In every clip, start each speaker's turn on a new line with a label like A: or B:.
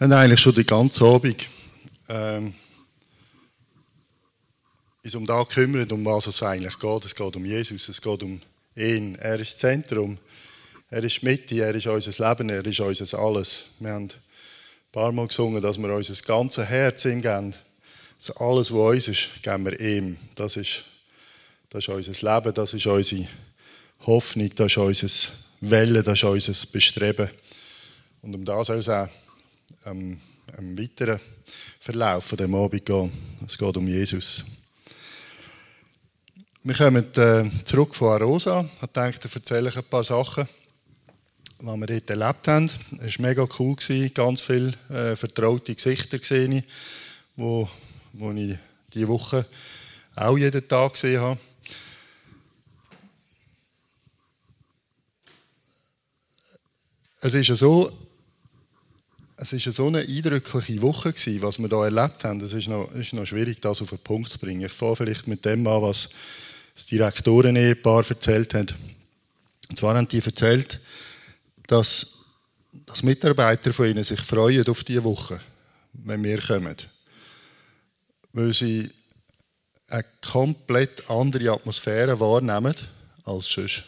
A: Wir haben eigentlich schon die ganze Abend ähm, uns um das gekümmert, um was es eigentlich geht. Es geht um Jesus, es geht um ihn. Er ist das Zentrum, er ist die Mitte, er ist unser Leben, er ist unser Alles. Wir haben ein paar Mal gesungen, dass wir unser ganzes Herz ihm geben. Also alles, was uns ist, geben wir ihm. Das ist, das ist unser Leben, das ist unsere Hoffnung, das ist unser Wellen, das ist unser Bestreben. Und um das soll es auch ähm, im weiteren Verlauf von dem Abend gehen. Es geht um Jesus. Wir kommen äh, zurück von Arosa. Ich dachte, ich erzähle ein paar Sachen, die wir dort erlebt haben. Es war mega cool. Gewesen. Ganz viele äh, vertraute Gesichter gesehen, wo, wo ich diese Woche auch jeden Tag gesehen habe. Es ist ja so, es war so eine eindrückliche Woche, was wir hier erlebt haben. Es ist noch, ist noch schwierig, das auf den Punkt zu bringen. Ich fange vielleicht mit dem an, was das Direktoren-Ehepaar erzählt hat. Und zwar haben die erzählt, dass, dass Mitarbeiter von ihnen sich freuen auf diese Woche, wenn wir kommen. Weil sie eine komplett andere Atmosphäre wahrnehmen als sonst.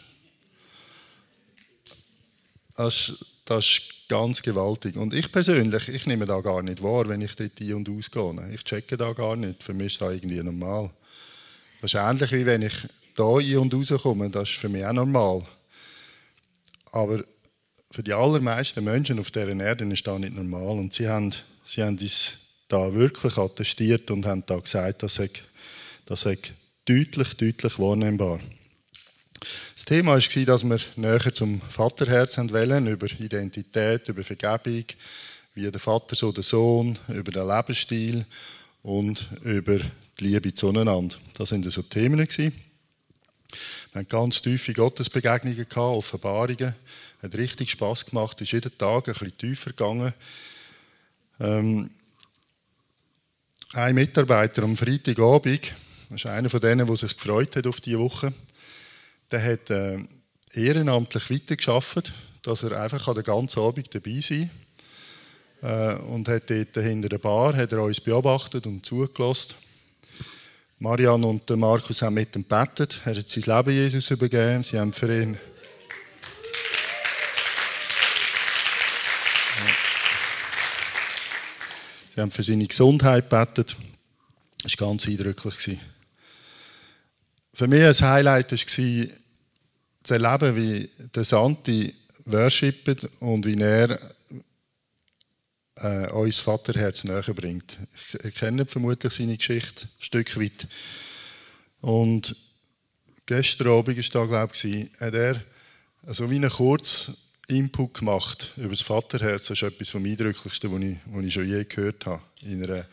A: Das, das ist ganz gewaltig. Und ich persönlich, ich nehme da gar nicht wahr, wenn ich dort ein- und ausgehe. Ich checke da gar nicht. Für mich ist das irgendwie normal. Das ist ähnlich wie wenn ich da ein- und rauskomme. Das ist für mich auch normal. Aber für die allermeisten Menschen auf dieser Erde ist das nicht normal. Und sie haben, sie haben das da wirklich attestiert und haben da gesagt, das sei, das sei deutlich, deutlich wahrnehmbar. Thema war, dass wir näher zum Vaterherz wollen, über Identität, über Vergebung, wie der Vater so der Sohn, über den Lebensstil und über die Liebe zueinander. Das waren so Themen. Wir hatten ganz tiefe Gottesbegegnungen, Offenbarungen. Hat richtig Spass gemacht, ist jeden Tag ein bisschen tiefer gegangen. Ähm, ein Mitarbeiter am Freitagabend, das ist einer von denen, der sich gefreut hat auf diese Woche, der hat äh, ehrenamtlich weitergearbeitet, dass er einfach den ganzen Abend dabei sein kann. Äh, und hat dort hinter der Bar hat er uns beobachtet und zugelassen. Marianne und Markus haben mit ihm gebetet. Er hat sein Leben Jesus übergeben. Sie haben für ihn Sie haben für seine Gesundheit gebetet. Das war ganz eindrücklich. Für mich ein Highlight war, zu erleben, wie der Santi worshippt und wie er äh, uns Vaterherz näher bringt. Ich kenne vermutlich seine Geschichte ein Stück weit. Und gestern Abend war da, glaube ich, hat er also wie einen kurzen Input gemacht über das Vaterherz. Das ist etwas vom Eindrücklichsten, was ich, was ich schon je gehört habe. In einer,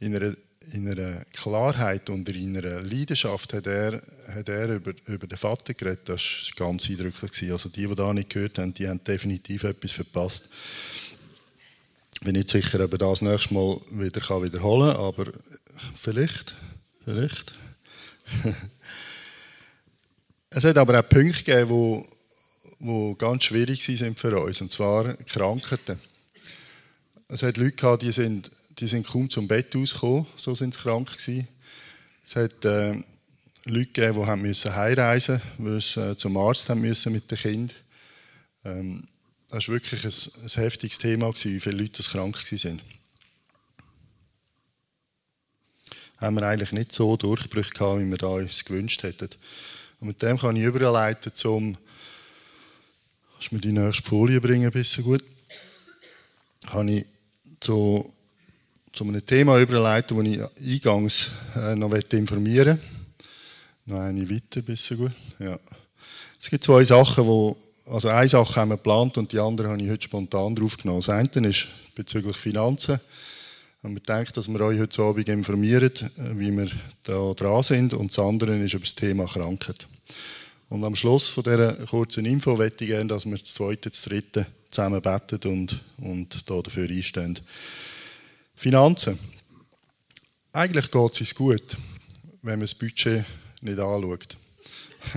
A: in einer in einer Klarheit und in einer Leidenschaft hat er, hat er über, über den Vater geredet. Das war ganz eindrücklich. Also die, die da nicht gehört haben, die haben definitiv etwas verpasst. Ich bin nicht sicher, ob er das nächste Mal wieder kann wiederholen kann, aber vielleicht, vielleicht. es hat aber auch Punkte gegeben, die, die ganz schwierig sind für uns, und zwar Krankheiten. Es hat Leute die sind die sind kaum zum Bett ausgekommen, so sind sie krank gewesen. Es hat äh, Leute gegeben, die haben müssen heimreisen mussten, sie äh, zum Arzt haben müssen mit dem Kind. Ähm, das war wirklich ein, ein heftiges Thema, gewesen, wie viele Leute krank waren. Haben wir eigentlich nicht so Durchbrüche gehabt, wie wir uns gewünscht hätten. Und mit dem kann ich überleiten zum, kannst du mir die nächste Folie bringen, bisschen gut, kann ich zu zu einem Thema überleiten, das ich eingangs äh, noch informieren möchte. Noch eine weiter, bisschen gut. Ja. Es gibt zwei Sachen, wo, also eine Sache haben wir geplant und die andere habe ich heute spontan draufgenommen. Das eine ist bezüglich Finanzen. Und wir denken, dass wir euch heute Abend informieren, wie wir da dran sind. Und das andere ist über das Thema Krankheit. Und am Schluss von dieser kurzen Info möchte ich gerne, dass wir das zweite, das dritte zusammen beten und, und da dafür einstehen. Finanzen. Eigentlich geht es uns gut, wenn man das Budget nicht anschaut.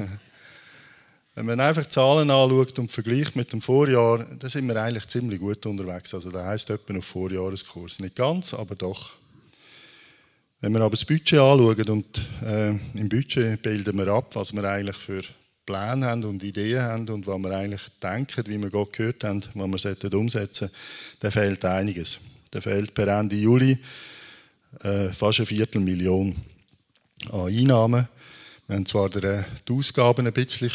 A: Wenn man einfach Zahlen anschaut und vergleicht mit dem Vorjahr, dann sind wir eigentlich ziemlich gut unterwegs. Also das heisst etwa auf Vorjahreskurs. Nicht ganz, aber doch. Wenn wir aber das Budget anschauen und äh, im Budget bilden wir ab, was wir eigentlich für Pläne haben und Ideen haben und was wir eigentlich denken, wie wir Gott gehört haben, was wir umsetzen sollten, dann fehlt einiges. Da fehlt per Ende Juli äh, fast eine Viertelmillion an Einnahmen. Wir haben zwar die Ausgaben ein bisschen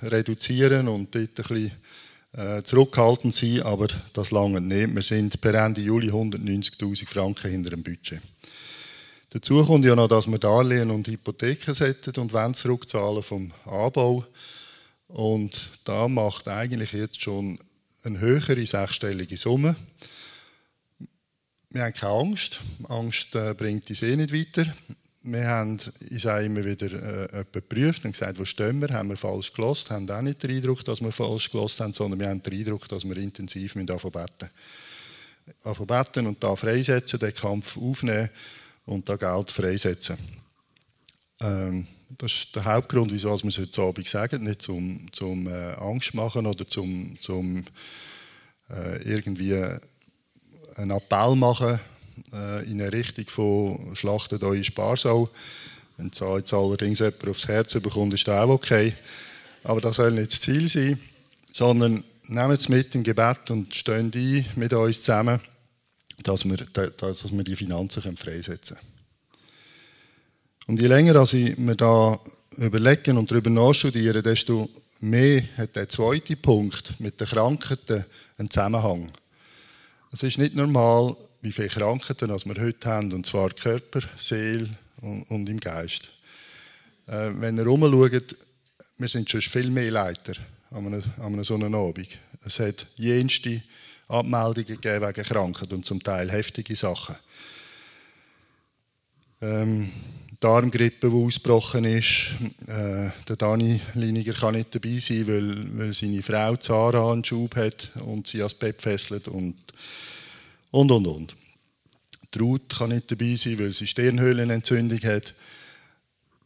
A: reduzieren und dort ein bisschen äh, zurückhaltend sein, aber das lange nicht. Wir sind per Ende Juli 190.000 Franken hinter dem Budget. Dazu kommt ja noch, dass wir Darlehen und Hypotheken setzen und wollen zurückzahlen vom Anbau. Und da macht eigentlich jetzt schon eine höhere sechsstellige Summe. Wir haben keine Angst. Angst äh, bringt uns eh nicht weiter. Wir haben, ich sage immer wieder, äh, geprüft und gesagt, wo stehen wir, haben wir falsch gelost, haben auch nicht den Eindruck, dass wir falsch gelost haben, sondern wir haben den Eindruck, dass wir intensiv mit beten müssen. beten und da freisetzen, den Kampf aufnehmen und da Geld freisetzen. Ähm, das ist der Hauptgrund, wieso wir es heute Abend sagen, nicht zum, zum äh, Angst machen oder zum, zum äh, irgendwie einen Appell machen äh, in eine Richtung von «Schlachtet eure Sparsau». Wenn es jetzt allerdings jemand aufs Herz bekommt, ist das auch okay. Aber das soll nicht das Ziel sein, sondern nehmt es mit im Gebet und stehen ein mit uns zusammen dass wir, dass wir die Finanzen freisetzen können. Und je länger als ich mir da überlegen und darüber nachstudieren, desto mehr hat der zweite Punkt mit den Krankheiten einen Zusammenhang. Es ist nicht normal, wie viele Krankheiten wir heute haben, und zwar Körper, Seele und, und im Geist. Äh, wenn ihr herumschaut, wir sind schon viel mehr Leiter an einem, an so einem Abend. Es hat jenste Abmeldungen gegeben wegen Krankheit und zum Teil heftige Sachen. Ähm, Darmgrippe, die ausgebrochen ist. Äh, der Dani Liniger kann nicht dabei sein, weil, weil seine Frau Zara einen Schub hat und sie ans Bett fesselt und und und und. Die Ruth kann nicht dabei sein, weil sie Stirnhöhlenentzündung hat.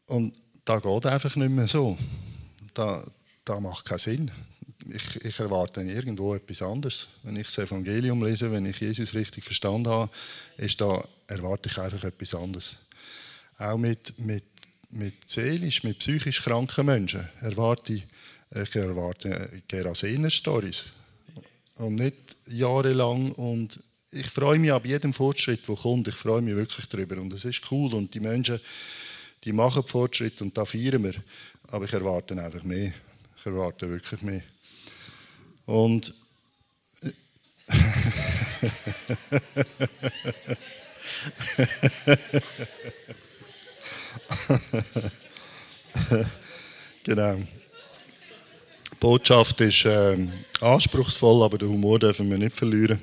A: Und da geht einfach nicht mehr so. Da, da macht keinen Sinn ich, ich, erwarte irgendwo etwas anderes. Wenn ich das Evangelium lese, wenn ich Jesus richtig verstanden habe, ist da, erwarte ich einfach etwas anderes. Auch mit, mit, mit seelisch, mit psychisch kranken Menschen erwarte ich, ich erwarte Gerasene-Stories. Und nicht jahrelang. Und ich freue mich ab jedem Fortschritt, der kommt. Ich freue mich wirklich darüber. Und es ist cool. Und die Menschen, die machen Fortschritt und da feiern wir. Aber ich erwarte einfach mehr. Ich erwarte wirklich mehr. Und genau. Die Botschaft ist äh, anspruchsvoll, aber den Humor dürfen wir nicht verlieren.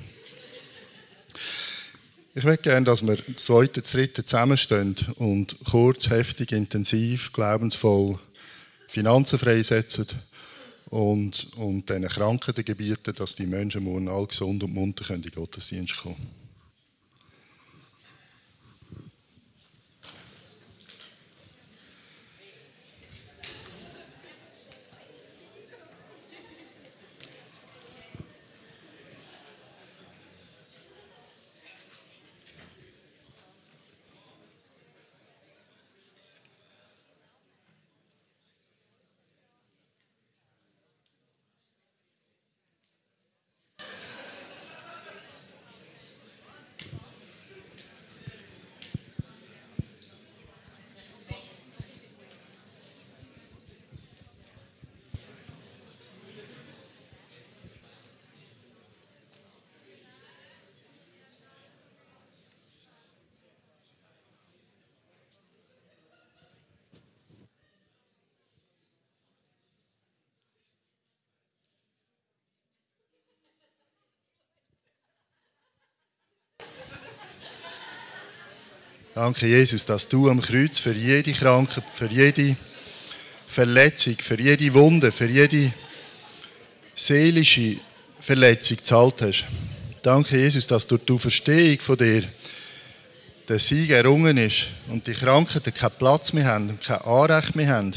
A: Ich möchte gerne, dass wir das zweite, dritte zusammenstehen und kurz, heftig, intensiv, glaubensvoll Finanzen freisetzen und, und Krankheiten gebieten, dass die Menschen morgen alle gesund und munter in den Gottesdienst kommen. Danke, Jesus, dass du am Kreuz für jede Krankheit, für jede Verletzung, für jede Wunde, für jede seelische Verletzung gezahlt hast. Danke, Jesus, dass durch die Verstehung von dir der Sieg errungen ist und die Krankheiten keinen Platz mehr haben und kein Anrecht mehr haben.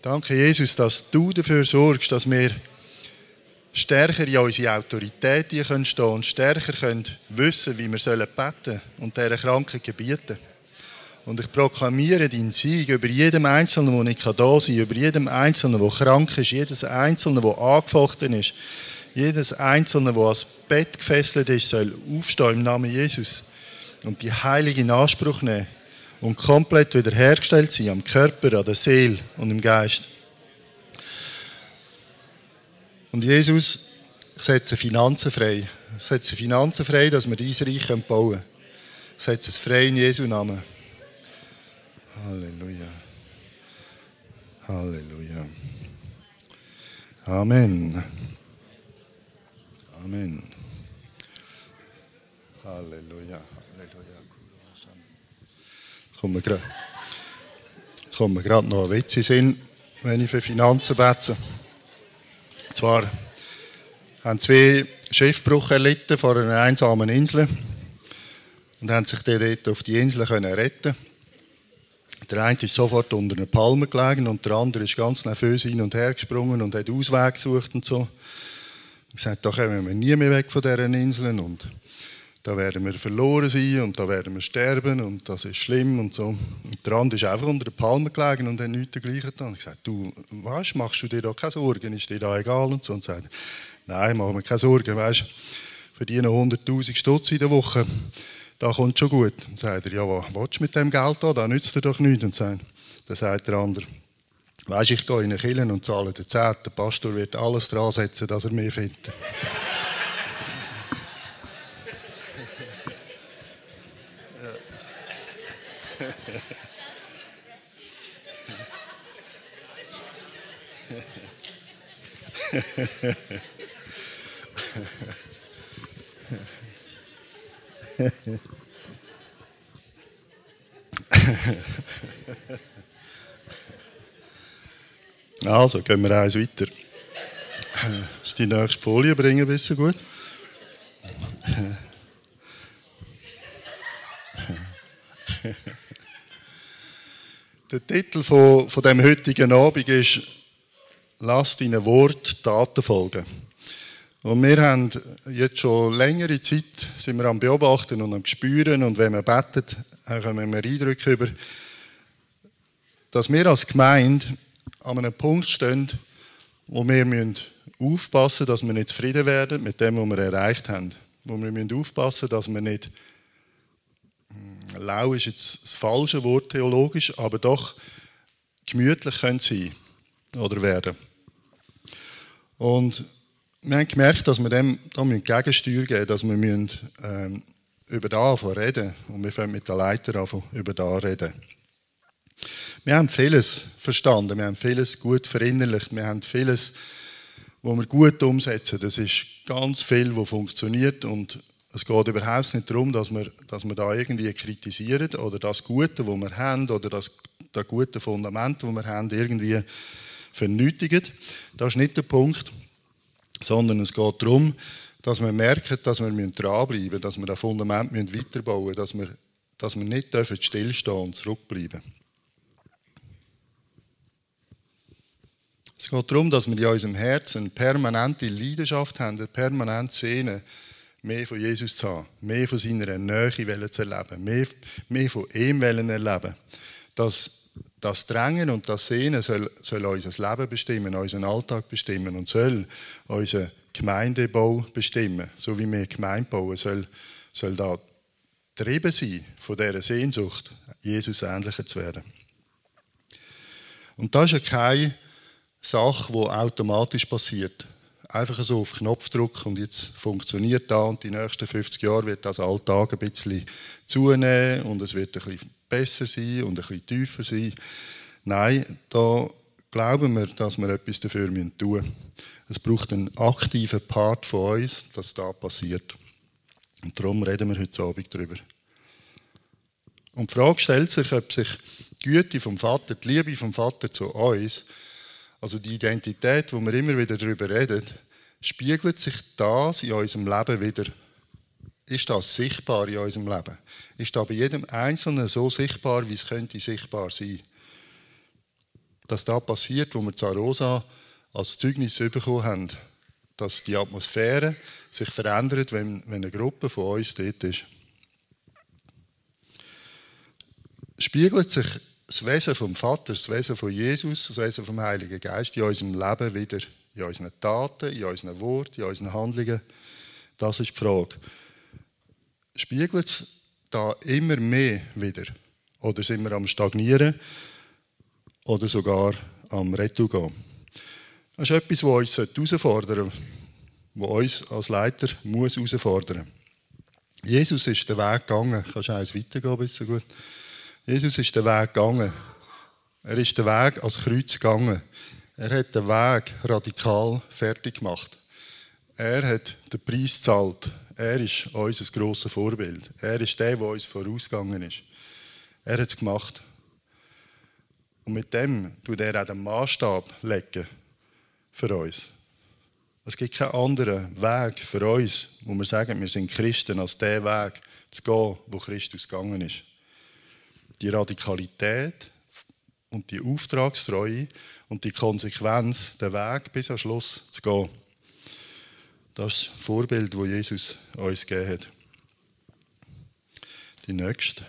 A: Danke, Jesus, dass du dafür sorgst, dass wir stärker in unsere Autorität stehen können und stärker können wissen, wie wir sollen und dieser Kranken gebieten. Und ich proklamiere deinen Sieg über jedem Einzelnen, der nicht da sein kann, über jedem Einzelnen, der krank ist, jedes Einzelne, der angefochten ist, jedes Einzelne, der ans Bett gefesselt ist, soll aufstehen im Namen Jesus und die Heilige in Anspruch nehmen und komplett wiederhergestellt sein am Körper, an der Seele und im Geist. Und Jesus, ich setze Finanzen frei. Ich setze Finanzen frei, dass wir dieses Reich bauen können. Ich setze es frei in Jesu Namen. Halleluja. Halleluja. Amen. Amen. Halleluja. Halleluja. Jetzt kommt mir gerade noch ein Witz in Sinn, wenn ich für Finanzen bete. Zwar haben zwei Schiffbruch erlitten vor einer einsamen Insel und haben sich dort auf die Insel retten der eine ist sofort unter einer Palme gelegen und der andere ist ganz nervös hin und her gesprungen und hat Ausweg gesucht und so. Und gesagt, da kommen wir nie mehr weg von diesen Inseln und da werden wir verloren sein und da werden wir sterben und das ist schlimm und so. Und der andere ist einfach unter der Palme gelegen und hat nichts dergleichen getan. Ich gesagt, du, weißt, machst du dir da keine Sorgen, ist dir da egal und so. Und sagt, nein, mach mir keine Sorgen, weißt, verdiene 100'000 Stutz in der Woche da kommt schon gut. Dann sagt er, ja, was willst du mit dem Geld da? Da nützt dir doch nichts. Und sagt, dann sagt der andere, weisst ich gehe in eine Kirche und zahle den Zehnt. Der Pastor wird alles dran setzen, dass er mehr findet. Also, gehen wir eins weiter. Ist die nächste Folie bringen, du gut? Der Titel von, von dem heutigen Abend ist Lass deinen Wort Taten folgen. Und wir haben jetzt schon längere Zeit sind wir am Beobachten und am Spüren und wenn wir beten, kommen wir Eindrücke über, dass wir als Gemeinde an einem Punkt stehen, wo wir müssen aufpassen dass wir nicht zufrieden werden mit dem, was wir erreicht haben. Wo wir müssen aufpassen dass wir nicht, hm, lau ist jetzt das falsche Wort theologisch, aber doch gemütlich können sein oder werden. Und wir haben gemerkt, dass wir dem da Gegensteuer geben müssen, dass wir müssen, ähm, über da reden und wir fangen mit der Leiter an, über da reden. Wir haben vieles verstanden, wir haben vieles gut verinnerlicht, wir haben vieles, wo wir gut umsetzen. Das ist ganz viel, was funktioniert und es geht überhaupt nicht darum, dass wir, dass wir da irgendwie kritisieren oder das Gute, was wir haben oder das, das gute Fundament, das wir haben, irgendwie vernötigen. Das ist nicht der Punkt sondern es geht darum, dass wir merken, dass wir dranbleiben müssen, dass wir das Fundament weiterbauen müssen, dass wir, dass wir nicht stillstehen und zurückbleiben Es geht darum, dass wir in unserem Herzen eine permanente Leidenschaft haben, eine permanente Sehne, mehr von Jesus zu haben, mehr von seiner Nähe zu erleben, mehr, mehr von ihm erleben. Dass das Drängen und das Sehnen soll, soll unser Leben bestimmen, unseren Alltag bestimmen und soll unseren Gemeindebau bestimmen. So wie wir Gemeinde bauen, soll, soll da getrieben sein von dieser Sehnsucht, Jesus ähnlicher zu werden. Und das ist ja keine Sache, die automatisch passiert. Einfach so auf Knopfdruck und jetzt funktioniert da und die nächsten 50 Jahre wird das Alltag ein bisschen zunehmen und es wird ein bisschen besser sein und ein bisschen tiefer sein. Nein, da glauben wir, dass wir etwas dafür tun müssen. Es braucht einen aktiven Part von uns, dass das passiert. Und darum reden wir heute Abend darüber. Und die Frage stellt sich, ob sich die Güte vom Vater, die Liebe vom Vater zu uns, also die Identität, wo wir immer wieder darüber reden, spiegelt sich das in unserem Leben wieder ist das sichtbar in unserem Leben? Ist das bei jedem Einzelnen so sichtbar, wie es könnte sichtbar sein? dass da passiert, wo wir Zarosa als Zeugnis bekommen haben, dass die Atmosphäre sich verändert, wenn, wenn eine Gruppe von uns dort ist. Spiegelt sich das Wesen vom Vater, das Wesen von Jesus, das Wesen vom Heiligen Geist in unserem Leben wieder, in unseren Taten, in unseren Worten, in unseren Handlungen? Das ist die Frage. Spiegelt es da immer mehr wieder? Oder sind wir am Stagnieren oder sogar am Retour gehen? Das ist etwas, was uns herausfordern sollte, was uns als Leiter muss herausfordern muss. Jesus ist den Weg gegangen. Kannst du eins weitergehen, bitte gut? Jesus ist den Weg gegangen. Er ist den Weg als Kreuz gegangen. Er hat den Weg radikal fertig gemacht. Er hat den Preis gezahlt. Er ist unser grosses Vorbild. Er ist der, der uns vorausgegangen ist. Er hat es gemacht. Und mit dem tut er auch den Maßstab legen für uns. Es gibt keinen anderen Weg für uns, wo wir sagen, wir sind Christen, als der Weg zu gehen, wo Christus gegangen ist. Die Radikalität und die Auftragstreue und die Konsequenz, den Weg bis am Schluss zu gehen. Das ist das Vorbild, das Jesus uns gegeben hat. Die nächste.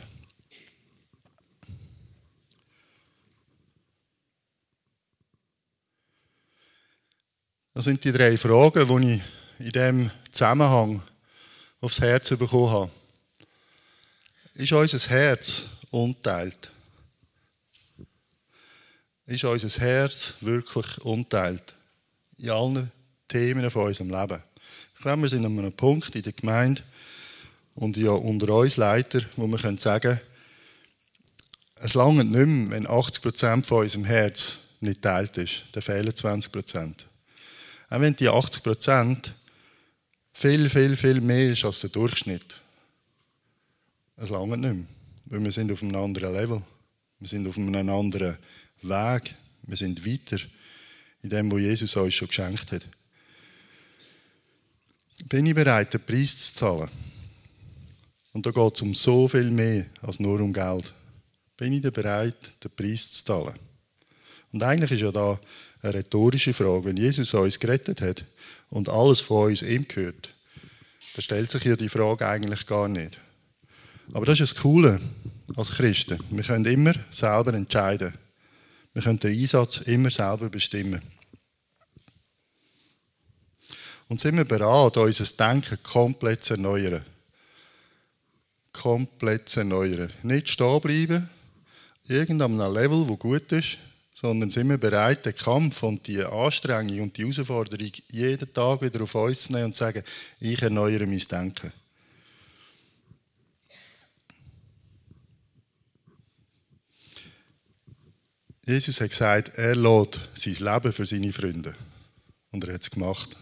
A: Das sind die drei Fragen, die ich in diesem Zusammenhang aufs Herz bekommen habe. Ist unser Herz unteilt? Ist unser Herz wirklich unteilt? In allen Themen von unserem Leben. Glaube, wir sind an einem Punkt in der Gemeinde und ja unter uns Leiter, wo wir können sagen es lange nicht mehr, wenn 80% von unserem Herz nicht teilt ist. Dann fehlen 20%. Auch wenn die 80% viel, viel, viel mehr ist als der Durchschnitt. Es lange nicht mehr. Weil wir sind auf einem anderen Level. Wir sind auf einem anderen Weg. Wir sind weiter in dem, was Jesus uns schon geschenkt hat. Bin ich bereit, den Preis zu zahlen? Und da geht es um so viel mehr als nur um Geld. Bin ich bereit, den Preis zu zahlen? Und eigentlich ist ja da eine rhetorische Frage. Wenn Jesus uns gerettet hat und alles von uns ihm gehört, dann stellt sich ja die Frage eigentlich gar nicht. Aber das ist das Coole als Christen. Wir können immer selber entscheiden. Wir können den Einsatz immer selber bestimmen. Und sind wir bereit, unser Denken komplett zu erneuern. Komplett zu erneuern. Nicht stehen bleiben, irgendeinem Level, wo gut ist, sondern sind wir bereit, den Kampf und die Anstrengung und die Herausforderung jeden Tag wieder auf uns zu nehmen und zu sagen, ich erneuere mein Denken. Jesus hat gesagt, er lädt sein Leben für seine Freunde. Und er hat es gemacht.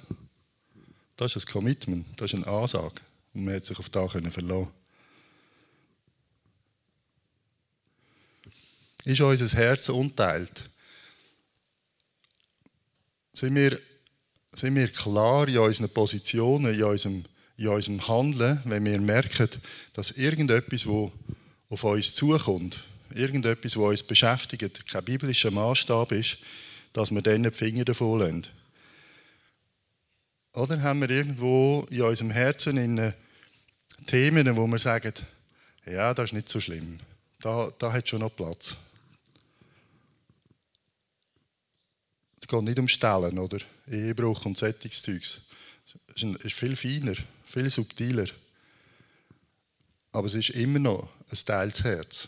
A: Das ist ein Commitment, das ist eine Ansage. Und man hat sich auf das verlassen Ist unser Herz unteilt? Sind wir, sind wir klar in unseren Positionen, in unserem, in unserem Handeln, wenn wir merken, dass irgendetwas, wo auf uns zukommt, irgendetwas, was uns beschäftigt, kein biblischer Maßstab ist, dass wir dann die Finger davon lassen? Oder haben wir irgendwo in unserem Herzen in Themen, wo wir sagen, ja, das ist nicht so schlimm. Da, da hat schon noch Platz. Es geht nicht um Stellen oder Ehebruch und Sättigungszeugs. Es ist viel feiner, viel subtiler. Aber es ist immer noch ein teils Herz.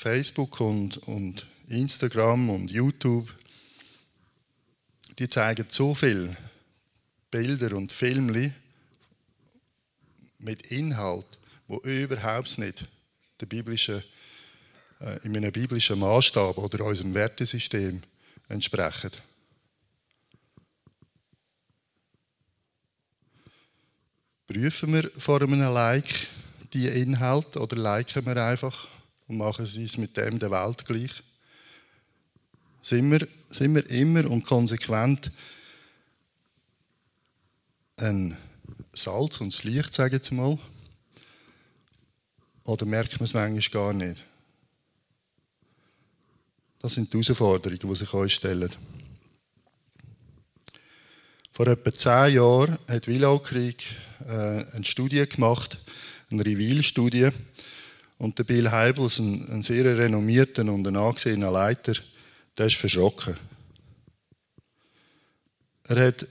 A: Facebook und, und Instagram und YouTube, die zeigen so viel Bilder und Filme mit Inhalt, wo überhaupt nicht der biblische, äh, in einem biblischen Maßstab oder unserem Wertesystem entsprechen. Prüfen wir vor einem Like die Inhalte oder liken wir einfach und machen sie es mit dem der Welt gleich. Sind wir, sind wir immer und konsequent ein Salz und das Licht, sage ich jetzt mal? Oder merkt man es manchmal gar nicht? Das sind die Herausforderungen, die sich euch stellen. Vor etwa zehn Jahren hat Willow Krieg äh, eine Studie gemacht, eine Reveal-Studie. Und der Bill Heibels, ein, ein sehr renommierter und ein angesehener Leiter, der ist verschrocken. Er hat,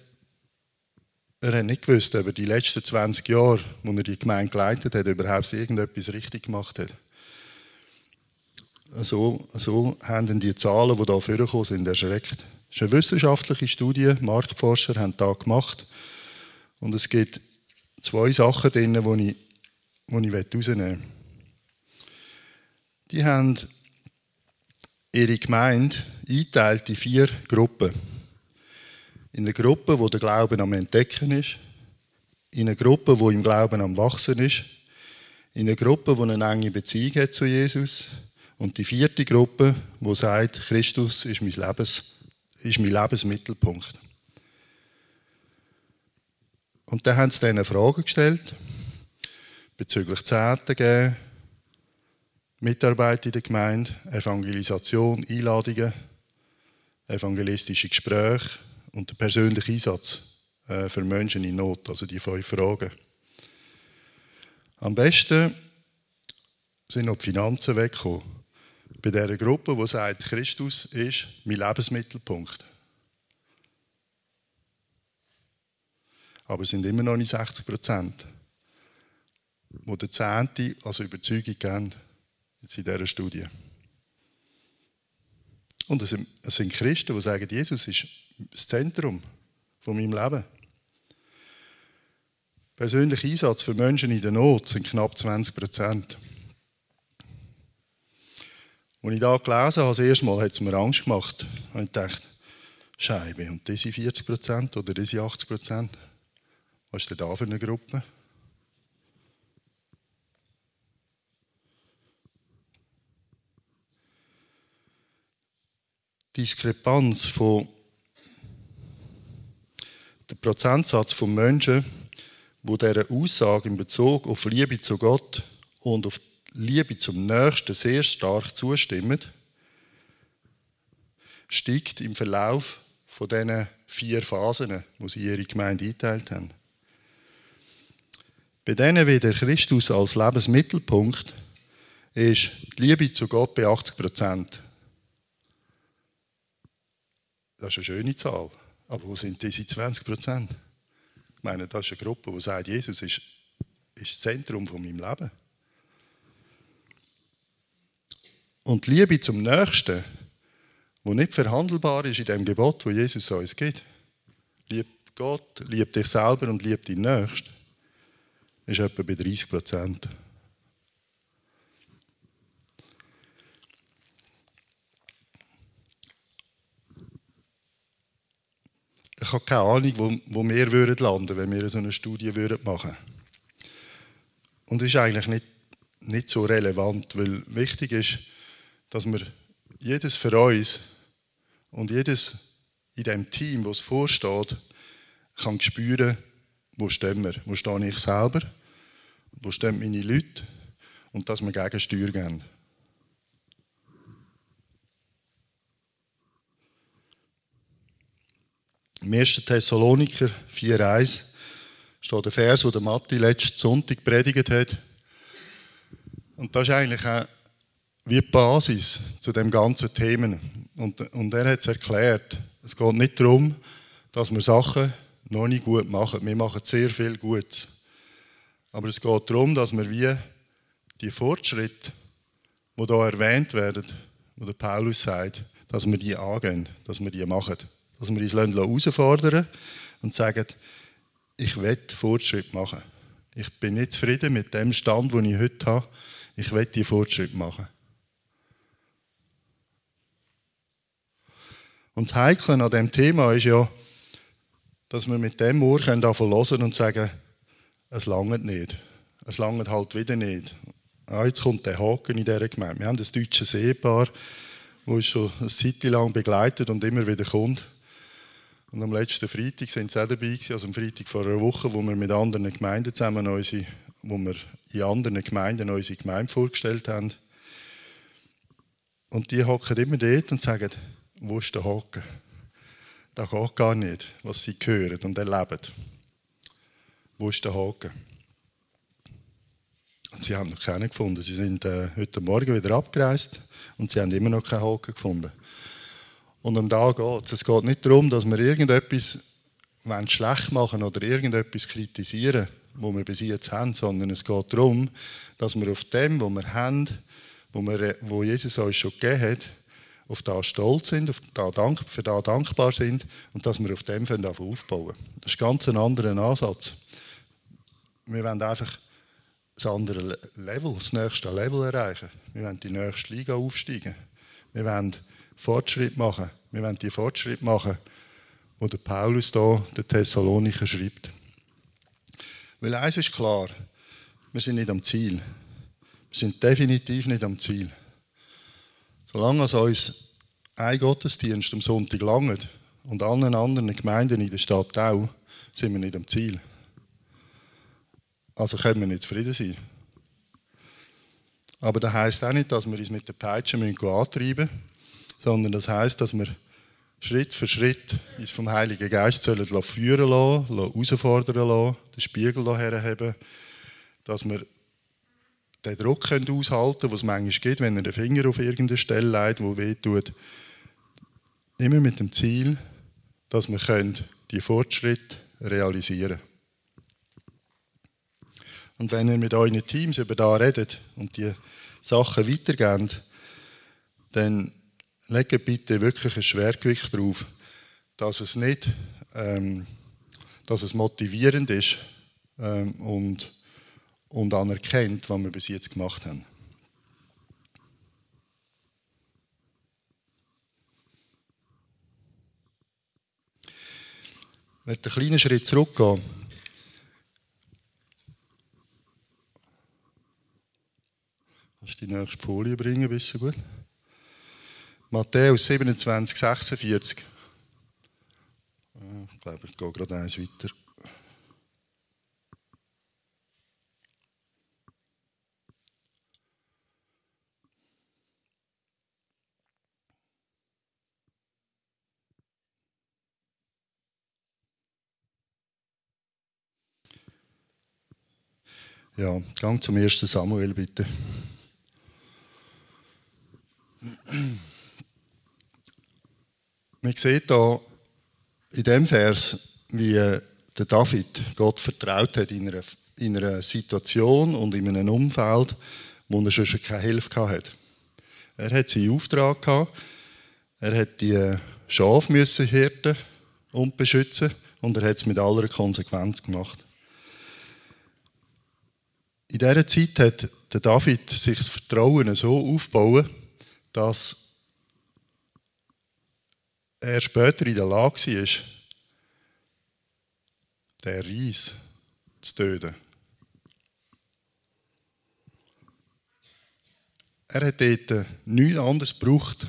A: er hat nicht gewusst, ob er die letzten 20 Jahre, wo er die Gemeinde geleitet hat, überhaupt irgendetwas richtig gemacht hat. So, so haben die Zahlen, die hier vorgekommen sind, erschreckt. Das ist eine wissenschaftliche Studie, Marktforscher haben da gemacht. Und es gibt zwei Sachen drin, die ich, die ich herausnehmen will. Die haben ihre Gemeinde eingeteilt in vier Gruppen. In eine Gruppe, wo der Glauben am Entdecken ist. In eine Gruppe, wo im Glauben am Wachsen ist. In eine Gruppe, wo eine enge Beziehung hat zu Jesus. Und die vierte Gruppe, wo sagt, Christus ist mein, Lebens, ist mein Lebensmittelpunkt. Und dann haben sie denen Fragen gestellt bezüglich Zehnten geben, Mitarbeit in der Gemeinde, Evangelisation, Einladungen, evangelistische Gespräche und der persönliche Einsatz äh, für Menschen in Not, also die fünf Fragen. Am besten sind noch die Finanzen weggekommen. Bei dieser Gruppe, die sagt, Christus ist mein Lebensmittelpunkt. Aber es sind immer noch nicht 60 Prozent, die der Zehnte als Überzeugung geben jetzt in dieser Studie. Und es sind Christen, die sagen, Jesus ist das Zentrum von meinem Leben. Persönlicher Einsatz für Menschen in der Not sind knapp 20 Prozent. Als ich da gelesen habe, das erste Mal, hat es mir Angst gemacht. Und ich dachte, Scheibe, und diese 40 Prozent oder diese 80 Prozent? Was ist denn da für eine Gruppe? Diskrepanz von der Prozentsatz von Menschen, wo dieser Aussage in Bezug auf Liebe zu Gott und auf Liebe zum Nächsten sehr stark zustimmen, steigt im Verlauf von diesen vier Phasen, wo sie ihre Gemeinde eingeteilt haben. Bei denen wieder Christus als Lebensmittelpunkt ist die Liebe zu Gott bei 80 Prozent. Das ist eine schöne Zahl. Aber wo sind diese 20 Prozent? Ich meine, das ist eine Gruppe, die sagt, Jesus ist, ist das Zentrum von meinem Leben. Und die Liebe zum Nächsten, wo nicht verhandelbar ist in dem Gebot, wo Jesus uns gibt. Lieb Gott, lieb dich selber und lieb deinen Nächsten. Ist etwa bei 30 Prozent. Ich habe keine Ahnung, wo, wo wir würden landen wenn wir so eine Studie würden machen. Und das ist eigentlich nicht, nicht so relevant, weil wichtig ist, dass wir jedes für uns und jedes in dem Team, das vorsteht, kann spüren, wo stehen wir, wo stehe ich selber, wo stehen meine Leute? Und dass wir Gegensteuer geben. Im 1. Thessaloniker 4,1 steht der Vers, den der Matti letzten Sonntag predigt hat. Und das ist eigentlich auch wie die Basis zu dem ganzen Themen. Und, und er hat es erklärt. Es geht nicht darum, dass wir Sachen noch nicht gut machen. Wir machen sehr viel gut. Aber es geht darum, dass wir wie die Fortschritte, die hier erwähnt werden, wo der Paulus sagt, dass wir die angehen, dass wir die machen dass wir uns herausfordern und sagen, ich will Fortschritt machen. Ich bin nicht zufrieden mit dem Stand, den ich heute habe. Ich will die Fortschritt machen. Und das Heikle an diesem Thema ist ja, dass wir mit dem Ohr davon hören und sagen, es langt nicht. Es langt halt wieder nicht. Ah, jetzt kommt der Haken in dieser Gemeinde. Wir haben das deutsche Ehepaar, uns schon eine Zeit lang begleitet und immer wieder kommt. Und am letzten Freitag sind sie auch dabei gewesen, also am Freitag vor einer Woche, wo wir mit anderen Gemeinden zusammen unsere, wo wir in anderen Gemeinden unsere Gemeinde vorgestellt haben. Und die hocken immer dort und sagen, wo ist der Haken? Das geht gar nicht, was sie hören und erleben. Wo ist der Haken? Und sie haben noch keinen gefunden. Sie sind äh, heute Morgen wieder abgereist und sie haben immer noch keinen Haken gefunden. Und um da geht es. Es geht nicht darum, dass wir irgendetwas schlecht machen oder irgendetwas kritisieren, was wir bis jetzt haben, sondern es geht darum, dass wir auf dem, was wir haben, wo, wir, wo Jesus uns schon gegeben hat, auf das stolz sind, auf das dank, für das dankbar sind und dass wir auf dem aufbauen Das ist ganz ein anderer Ansatz. Wir wollen einfach das andere Level, das nächste Level erreichen. Wir wollen die nächste Liga aufsteigen. Wir wollen Fortschritt machen. Wir wollen die Fortschritt machen, wo der Paulus da der Thessalonicher schreibt. Weil eins ist klar, wir sind nicht am Ziel. Wir sind definitiv nicht am Ziel. Solange es uns ein Gottesdienst am Sonntag langt und allen anderen Gemeinden in der Stadt auch, sind wir nicht am Ziel. Also können wir nicht zufrieden sein. Aber das heisst auch nicht, dass wir uns mit der Peitsche antreiben müssen sondern das heißt, dass wir Schritt für Schritt uns vom Heiligen Geist sollen führen lassen, herausfordern lassen, den Spiegel hierher haben, dass wir den Druck können aushalten können, den es manchmal gibt, wenn er den Finger auf irgendeine Stelle legt, wo weh tut. Immer mit dem Ziel, dass wir können die Fortschritte realisieren. Und wenn ihr mit euren Teams über da redet und die Sachen weitergebt, dann lege bitte wirklich ein Schwergewicht darauf, dass es nicht, ähm, dass es motivierend ist ähm, und, und anerkennt, was wir bis jetzt gemacht haben. Ich möchte einen kleinen Schritt zurückgehen. Kannst du die nächste Folie bringen, bist du gut? Matthäus 27, 46. Ich glaube, ich gehe gerade eins weiter. Ja, gang zum ersten Samuel bitte. Man sieht hier in dem Vers, wie der David Gott vertraut hat in einer, in einer Situation und in einem Umfeld, wo er schon keine Hilfe hatte. Er hat seinen Auftrag gehabt, er hat die Schafe müssen hirten und beschützen und er hat es mit aller Konsequenz gemacht. In dieser Zeit hat der David sich das Vertrauen so aufgebaut, dass er später in der Lage war, den Reis zu töten. Er hat dort nichts anderes gebraucht,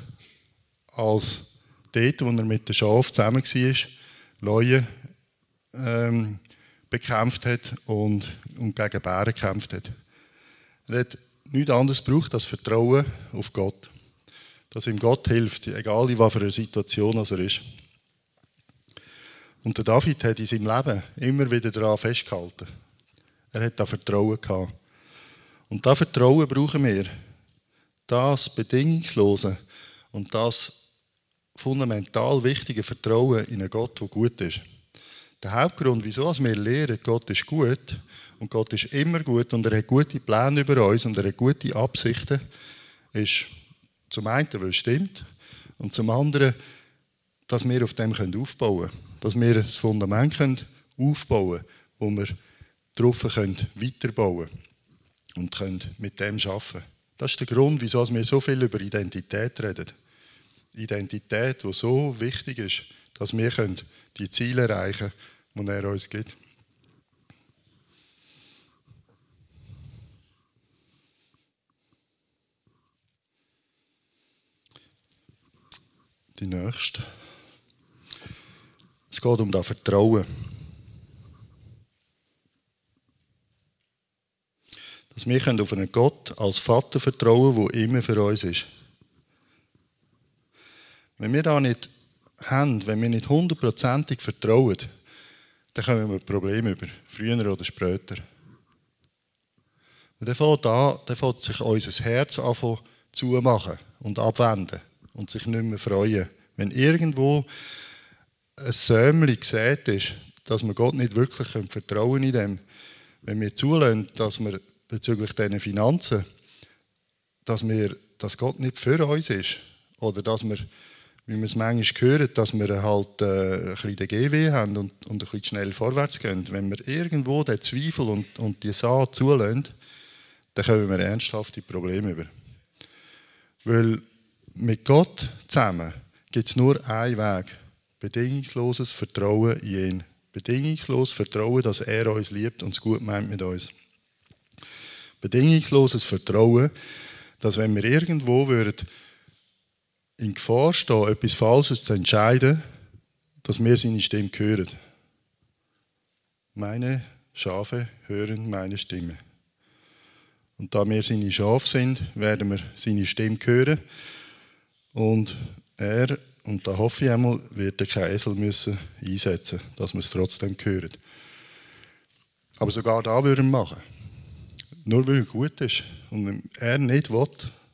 A: als dort, wo er mit den Schafen zusammen war, Leute ähm, bekämpft hat und, und gegen Bären gekämpft hat. Er hat nichts anderes gebraucht als Vertrauen auf Gott dass ihm Gott hilft, egal in was für einer Situation er ist. Und der David hat in seinem Leben immer wieder daran festgehalten. Er hat da Vertrauen gehabt. Und das Vertrauen brauchen wir. Das bedingungslose und das fundamental wichtige Vertrauen in einen Gott, der gut ist. Der Hauptgrund, wieso wir lernen, Gott ist gut und Gott ist immer gut und er hat gute Pläne über uns und er hat gute Absichten, ist zum einen, weil es stimmt, und zum anderen, dass wir auf dem aufbauen können. Dass wir das Fundament aufbauen können, wo wir darauf weiterbauen können und können mit dem arbeiten Das ist der Grund, wieso wir so viel über Identität reden. Identität, die so wichtig ist, dass wir die Ziele erreichen können, die er uns gibt. Die nächste. Es geht um das Vertrauen. Dass wir auf einen Gott als Vater vertrauen können, der immer für uns ist. Wenn wir da nicht haben, wenn wir nicht hundertprozentig vertrauen, dann kommen wir Probleme über, früher oder später. Und dann fängt, an, dann fängt sich unser Herz an zumachen und abwenden und sich nicht mehr freuen. Wenn irgendwo ein Sämli gesät ist, dass wir Gott nicht wirklich vertrauen in dem, wenn wir zulassen, dass wir bezüglich diesen Finanzen, dass, wir, dass Gott nicht für uns ist oder dass wir wie wir es manchmal hören, dass wir halt äh, ein bisschen den GW haben und, und ein bisschen schnell vorwärts gehen. Wenn wir irgendwo den Zweifel und, und die Saat zulassen, dann kommen wir ernsthafte Probleme über. Weil mit Gott zusammen gibt es nur einen Weg. Bedingungsloses Vertrauen in ihn. Bedingungsloses Vertrauen, dass er uns liebt und es gut meint mit uns. Bedingungsloses Vertrauen, dass wenn wir irgendwo würden, in Gefahr stehen, etwas Falsches zu entscheiden, dass wir seine Stimme hören. Meine Schafe hören meine Stimme. Und da wir seine Schafe sind, werden wir seine Stimme hören. Und er, und da hoffe ich einmal, wird er keinen Esel müssen einsetzen, dass wir es trotzdem hören. Aber sogar da würden wir machen. Nur weil er gut ist. Und er nicht will,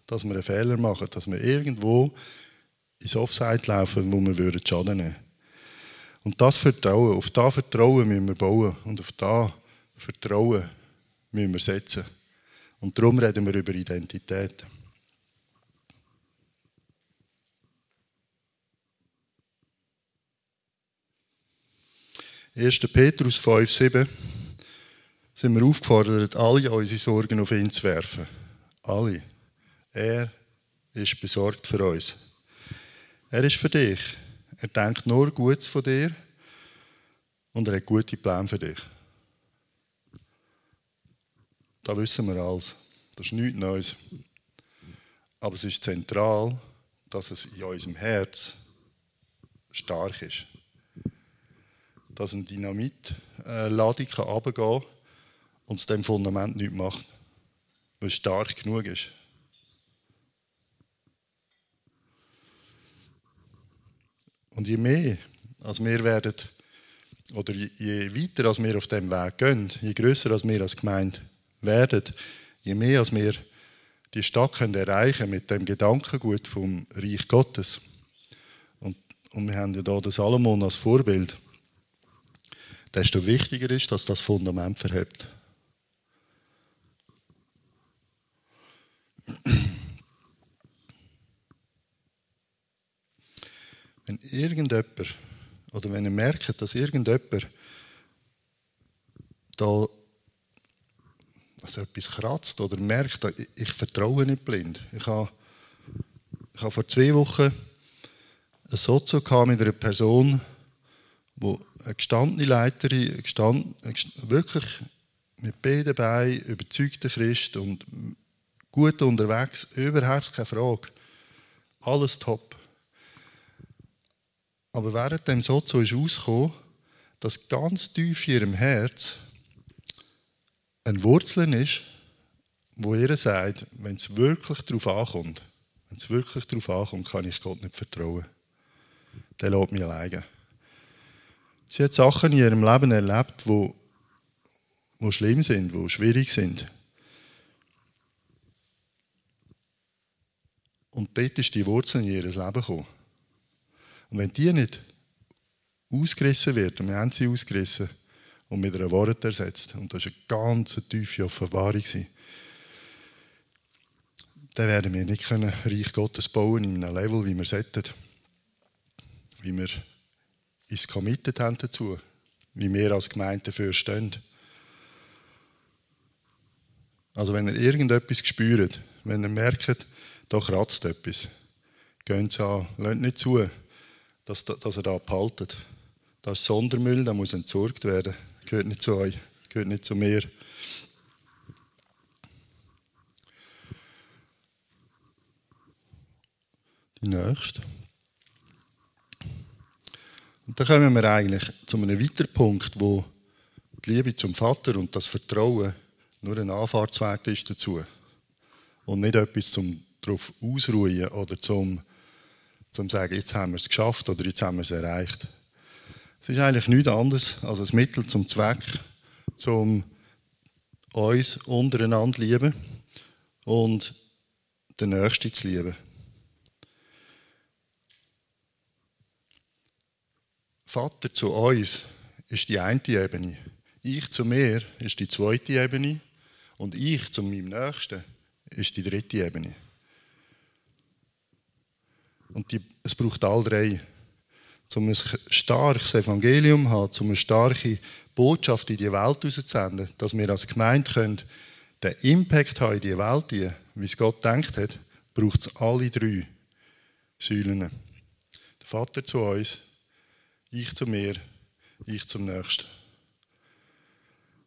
A: dass wir einen Fehler machen, dass wir irgendwo ins Offside laufen, wo wir Schaden nehmen würden. Und das Vertrauen, auf das Vertrauen müssen wir bauen und auf das Vertrauen müssen wir setzen. Und darum reden wir über Identität. 1. Petrus 5, 7 sind wir aufgefordert, alle unsere Sorgen auf ihn zu werfen. Alle. Er ist besorgt für uns. Er ist für dich. Er denkt nur Gutes von dir und er hat gute Pläne für dich. Da wissen wir alles. Das ist nichts Neues. Aber es ist zentral, dass es in unserem Herz stark ist. Dass eine Dynamitladung runtergehen kann und es dem Fundament nichts macht, weil es stark genug ist. Und je mehr als wir werden, oder je weiter als wir auf dem Weg gehen, je größer als wir als Gemeinde werden, je mehr als wir die Stadt können erreichen mit dem Gedankengut vom Reich Gottes. Und, und wir haben ja hier den Salomon als Vorbild. Desto wichtiger ist, dass das Fundament verhebt. Wenn irgendjemand, oder wenn ihr merkt, dass irgendjemand da also etwas kratzt oder merkt, ich, ich vertraue nicht blind. Ich habe, ich habe vor zwei Wochen ein Sozo mit einer Person, wo eine gestandene Leiterin, gestand, wirklich mit beiden Beinen überzeugter Christ und gut unterwegs, überhaupt keine Frage. Alles top. Aber während dem Sozo ist rausgekommen, dass ganz tief in ihrem Herz ein Wurzeln ist, wo ihr sagt, wenn es wirklich darauf ankommt, wenn es wirklich darauf ankommt, kann ich Gott nicht vertrauen. Der lässt mich alleine. Sie hat Sachen in ihrem Leben erlebt, wo, wo schlimm sind, wo schwierig sind. Und dort ist die Wurzel in ihr Leben gekommen. Und wenn die nicht ausgerissen wird, und wir haben sie ausgerissen und mit einer Wort ersetzt, und das war eine ganz tiefe Offenbarung, dann werden wir nicht können Reich Gottes bauen in einem Level, wie wir sollten. Wie wir uns committed haben dazu. Wie wir als Gemeinde dafür stehen. Also wenn ihr irgendetwas spürt, wenn ihr merkt, da kratzt etwas, gehen Sie an, lasst nicht zu, dass, dass er da abhaltet. Das ist Sondermüll, der muss entsorgt werden. Gehört nicht zu euch, gehört nicht zu mir. Die nächste. Und da kommen wir eigentlich zu einem weiteren Punkt, wo die Liebe zum Vater und das Vertrauen nur ein Anfahrtsweg ist dazu. Und nicht etwas zum darauf ausruhen oder zum, zum sagen, jetzt haben wir es geschafft oder jetzt haben wir es erreicht. Es ist eigentlich nichts anderes als ein Mittel zum Zweck, um uns untereinander zu lieben und den Nächsten zu lieben. Vater zu uns ist die eine Ebene. Ich zu mir ist die zweite Ebene. Und ich zu meinem Nächsten ist die dritte Ebene. Und die, es braucht all drei. Um ein starkes Evangelium zu haben, um eine starke Botschaft in die Welt auszusenden, dass wir als Gemeinde können, den Impact haben in die Welt, wie es Gott denkt hat, braucht es alle drei Säulen. Der Vater zu uns, ich zu mir, ich zum Nächsten.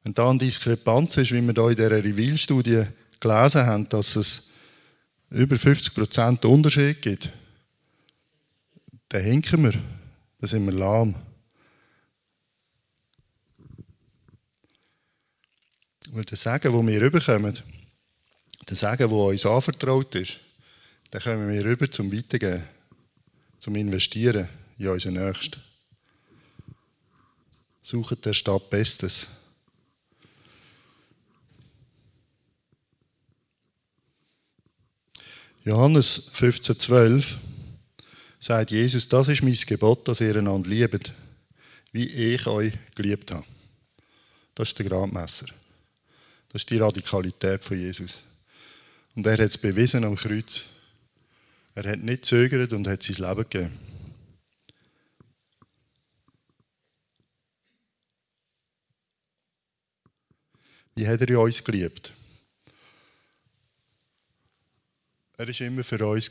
A: Wenn da eine Diskrepanz ist, wie wir hier in dieser Reveal-Studie gelesen haben, dass es über 50% Unterschied gibt, dann hinken wir, dann sind wir lahm. Weil das Sagen, das wir rüberkommen, das Sagen, das uns anvertraut ist, dann kommen wir rüber zum Weitergeben, zum Investieren in unseren Nächsten. Suchen der Stadt Bestes. Johannes 15,12 sagt Jesus, das ist mein Gebot, dass ihr einander liebt, wie ich euch geliebt habe. Das ist der Gradmesser. Das ist die Radikalität von Jesus. Und er hat es bewiesen am Kreuz. Er hat nicht zögert und hat sein Leben gegeben. Wie hat er uns geliebt? Er war immer für uns.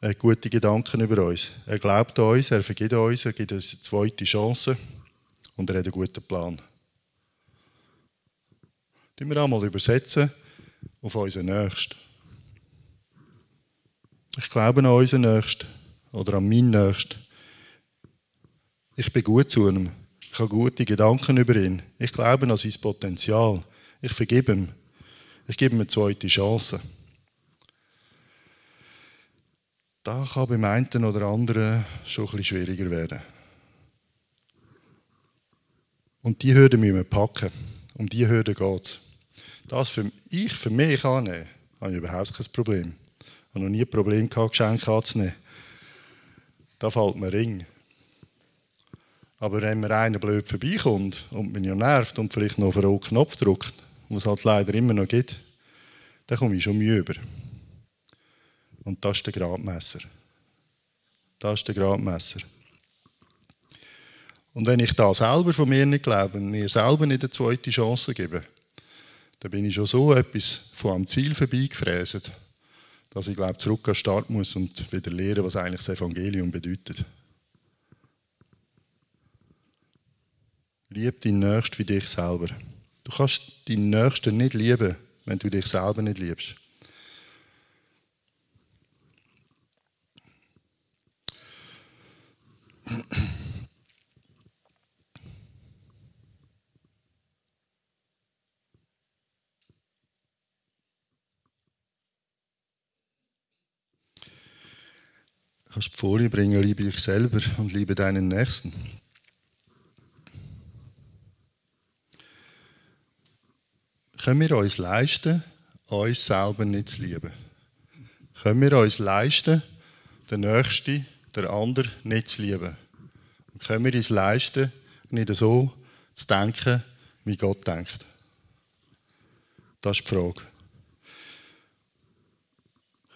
A: Er hat gute Gedanken über uns. Er glaubt an uns, er vergibt uns, er gibt uns eine zweite Chance und er hat einen guten Plan. Die wir einmal übersetzen auf unseren Nächsten. Ich glaube an unseren Nächsten oder an meinen Nächsten. Ich bin gut zu ihm. Ich habe gute Gedanken über ihn. Ich glaube an sein Potenzial. Ich vergebe ihm. Ich gebe ihm eine zweite Chance. Da kann beim einen oder anderen schon bisschen schwieriger werden. Und die Hürde müssen wir packen. Um die Hürde geht es. Das für ich für mich annehmen, habe ich überhaupt kein Problem. Ich habe noch nie ein Problem gehabt, Geschenke anzunehmen. Da fällt mir Ring. Aber wenn mir einer blöd vorbeikommt und mich ja nervt und vielleicht noch auf einen Knopf drückt, was es halt leider immer noch gibt, dann komme ich schon Mühe über. Und das ist der Gradmesser. Das ist der Gradmesser. Und wenn ich da selber von mir nicht glaube, mir selber nicht eine zweite Chance gebe, dann bin ich schon so etwas von am Ziel vorbeigefräset, dass ich glaube, zurück an den Start muss und wieder lernen, was eigentlich das Evangelium bedeutet. Lieb deinen Nächsten wie dich selber. Du kannst deinen Nächsten nicht lieben, wenn du dich selber nicht liebst. Du kannst die Folie bringen, liebe dich selber und liebe deinen Nächsten. Können wir uns leisten, uns selber nicht zu lieben? Können wir uns leisten, den Nächsten, der andere nicht zu lieben? Und können wir uns leisten, nicht so zu denken, wie Gott denkt? Das ist die Frage.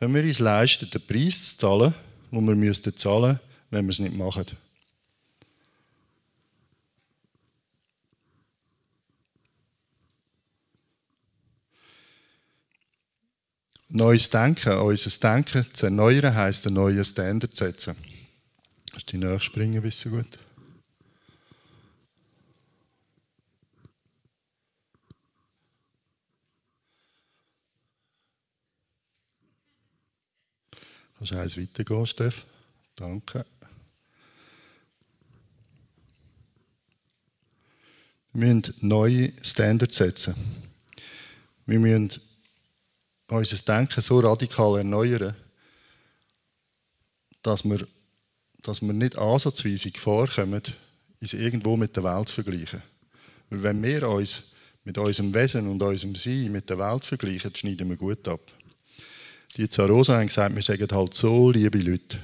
A: Können wir uns leisten, den Preis zu zahlen, den wir müssten zahlen, wenn wir es nicht machen? neues Denken, unser Denken zu erneuern, heisst, einen neuen Standard zu setzen. Kannst du dich springen, bist du gut? Kannst du eins weitergehen, Steff? Danke. Wir müssen neue Standards setzen. Wir müssen unser Denken so radikal erneuern, dass wir, dass wir nicht ansatzweise vorkommen, uns irgendwo mit der Welt zu vergleichen. Weil wenn wir uns mit unserem Wesen und unserem Sein mit der Welt vergleichen, schneiden wir gut ab. Die Zarosa haben gesagt, wir sagen halt so, liebe Leute.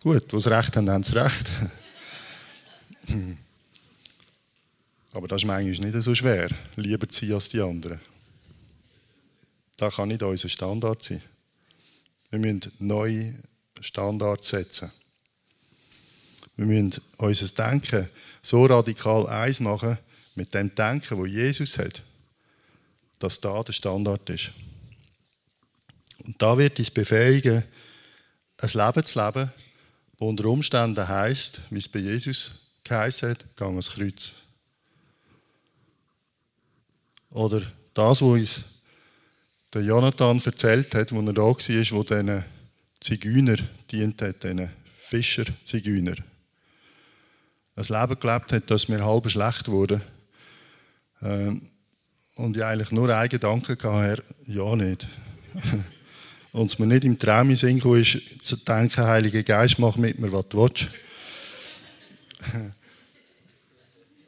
A: Gut, sie recht haben, haben sie recht. Aber das ist manchmal nicht so schwer, lieber zu sein als die anderen. Das kann nicht unser Standard sein. Wir müssen neue Standards setzen. Wir müssen unser Denken so radikal eins machen mit dem Denken, wo Jesus hat, dass da der Standard ist. Und da wird uns befähigen, ein Leben zu leben, das unter Umständen heisst, wie es bei Jesus geheißen hat, gang ans Kreuz. Oder das, was uns der Jonathan erzählt hat, als er da war, wo diesen Zigeuner dient hat, diesen Fischer-Zigeuner. Ein Leben gelebt hat, das mir halb schlecht wurde. Ähm, und ich eigentlich nur einen Gedanken hatte, ja nicht. und es mir nicht im Traum in Sinn ist, zu denken, Heiliger Geist, mach mit mir, was du willst.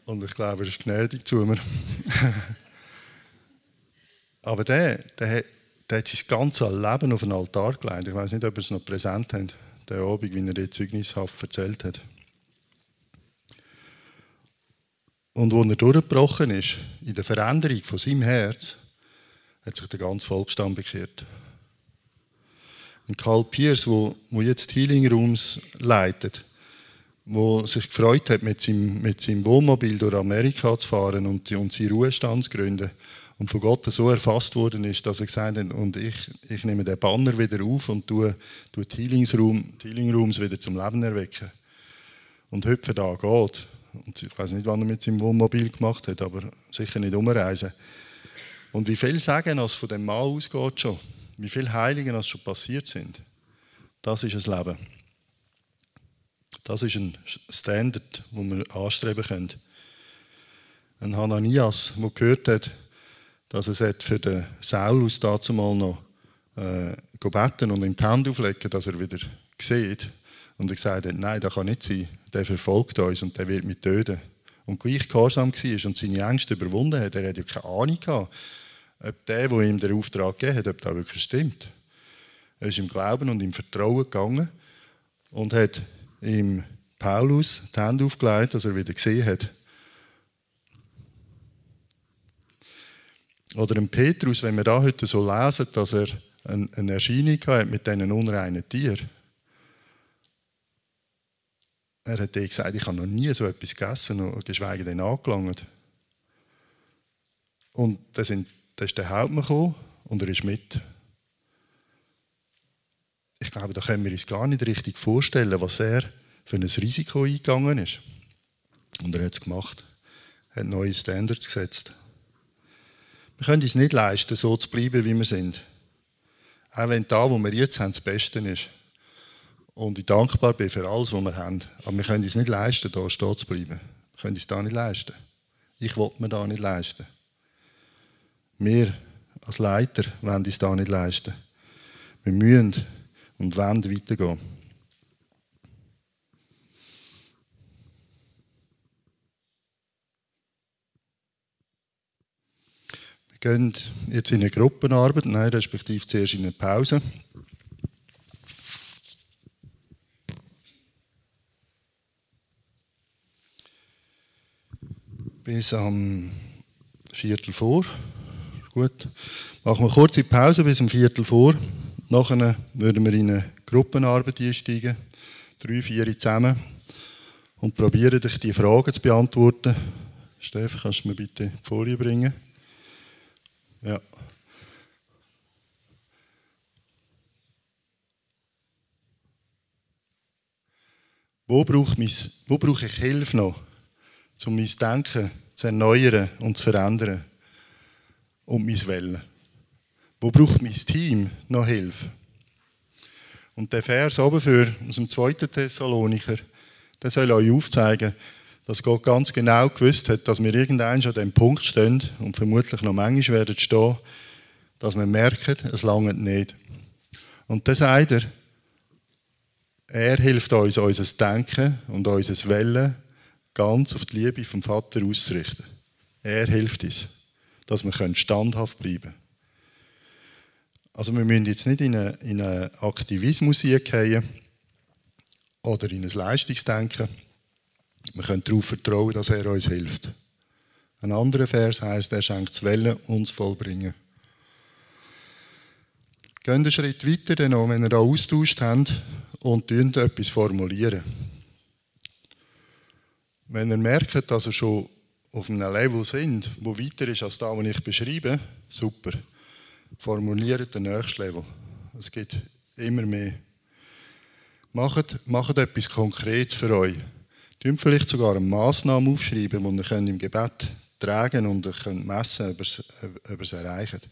A: und ich glaube, er ist gnädig zu mir. Aber der, der, der hat sein ganzes Leben auf den Altar gelegt. Ich weiß nicht, ob er es noch präsent hat, der Abend, wie er die Zeugnishaft erzählt hat. Und als er durchgebrochen ist, in der Veränderung von seinem Herz, hat sich der ganze Volksstamm bekehrt. Und Karl Pierce, wo, wo jetzt Healing Rooms leitet, wo sich gefreut hat, mit seinem, mit seinem Wohnmobil durch Amerika zu fahren und, und seinen Ruhestand zu gründen, und von Gott so erfasst worden ist, dass er gesagt hat, und ich, ich nehme den Banner wieder auf und tue, tue die, Healingsroom, die Healing Rooms wieder zum Leben erwecken. Und hüpfe da geht. Und ich weiß nicht, wann er mit seinem Wohnmobil gemacht hat, aber sicher nicht umreisen. Und wie viel Sagen als von dem Mann ausgeht schon, wie viele Heiligen als schon passiert sind, das ist ein Leben. Das ist ein Standard, den wir anstreben können. Ein Hananias, der gehört hat, dass er für den Saulus dazu mal noch äh, beten und ihm die Hände auflegen, dass er wieder sieht. Und er gesagt nein, das kann nicht sein. Der verfolgt uns und der wird mich töten. Und gleich gehorsam war und seine Ängste überwunden hat. Er hat ja keine Ahnung gehabt, ob der, der ihm den Auftrag gegeben hat, ob das wirklich stimmt. Er ist im Glauben und im Vertrauen gegangen und hat ihm Paulus die Hände aufgelegt, dass er wieder gesehen hat. Oder im Petrus, wenn wir da heute so lesen, dass er eine Erscheinung hat mit diesen unreinen Tieren. Er hat gesagt, ich habe noch nie so etwas gegessen, geschweige denn angelangt. Und da, sind, ist der Hauptmann gekommen und er ist mit. Ich glaube, da können wir uns gar nicht richtig vorstellen, was er für ein Risiko eingegangen ist. Und er hat es gemacht. Er hat neue Standards gesetzt. Wir können es nicht leisten, so zu bleiben, wie wir sind. Auch wenn da, wo wir jetzt haben, das Beste ist. Und ich dankbar bin für alles, was wir haben. Aber wir können es nicht leisten, da stehen zu bleiben. Wir können es da nicht leisten. Ich will mir da nicht leisten. Wir als Leiter wollen es da nicht leisten. Wir müssen und wollen weitergehen. Gehen jetzt in eine Gruppenarbeit, nein, respektive zuerst in eine Pause. Bis am Viertel vor. Gut. Machen wir eine kurze Pause bis am Viertel vor. Nachher würden wir in eine Gruppenarbeit einsteigen. Drei, vier zusammen. Und probieren, dich die Fragen zu beantworten. Steffen, kannst du mir bitte die Folie bringen? Ja. Wo brauche, ich, wo brauche ich Hilfe noch, um mein Denken zu erneuern und zu verändern? Und mein Wellen? Wo braucht mein Team noch Hilfe? Und der Vers oben für, aus dem 2. Thessalonicher, der soll euch aufzeigen, dass Gott ganz genau gewusst hat, dass wir irgendwann an dem Punkt stehen und vermutlich noch manchmal werden stehen, dass wir merken, es langt nicht. Und dann sagt er, er hilft uns, unser Denken und unser Wellen ganz auf die Liebe vom Vater auszurichten. Er hilft uns, dass wir standhaft bleiben können. Also wir müssen jetzt nicht in einen, in eine Aktivismus gehen oder in ein Leistungsdenken. Wir können darauf vertrauen, dass er uns hilft. Ein anderer Vers heißt, er schenkt das Wellen uns vollbringen. Gehen einen Schritt weiter, dann noch, wenn ihr da austauscht habt und etwas formulieren. Wenn ihr merkt, dass ihr schon auf einem Level sind, wo weiter ist als das, was ich beschreibe, super. Formuliert den nächsten Level. Es gibt immer mehr. Macht, macht etwas Konkretes für euch. Tun vielleicht sogar eine Massnahme aufschreiben, die ihr im Gebet tragen und ihr könnt messen, ob ihr es erreicht.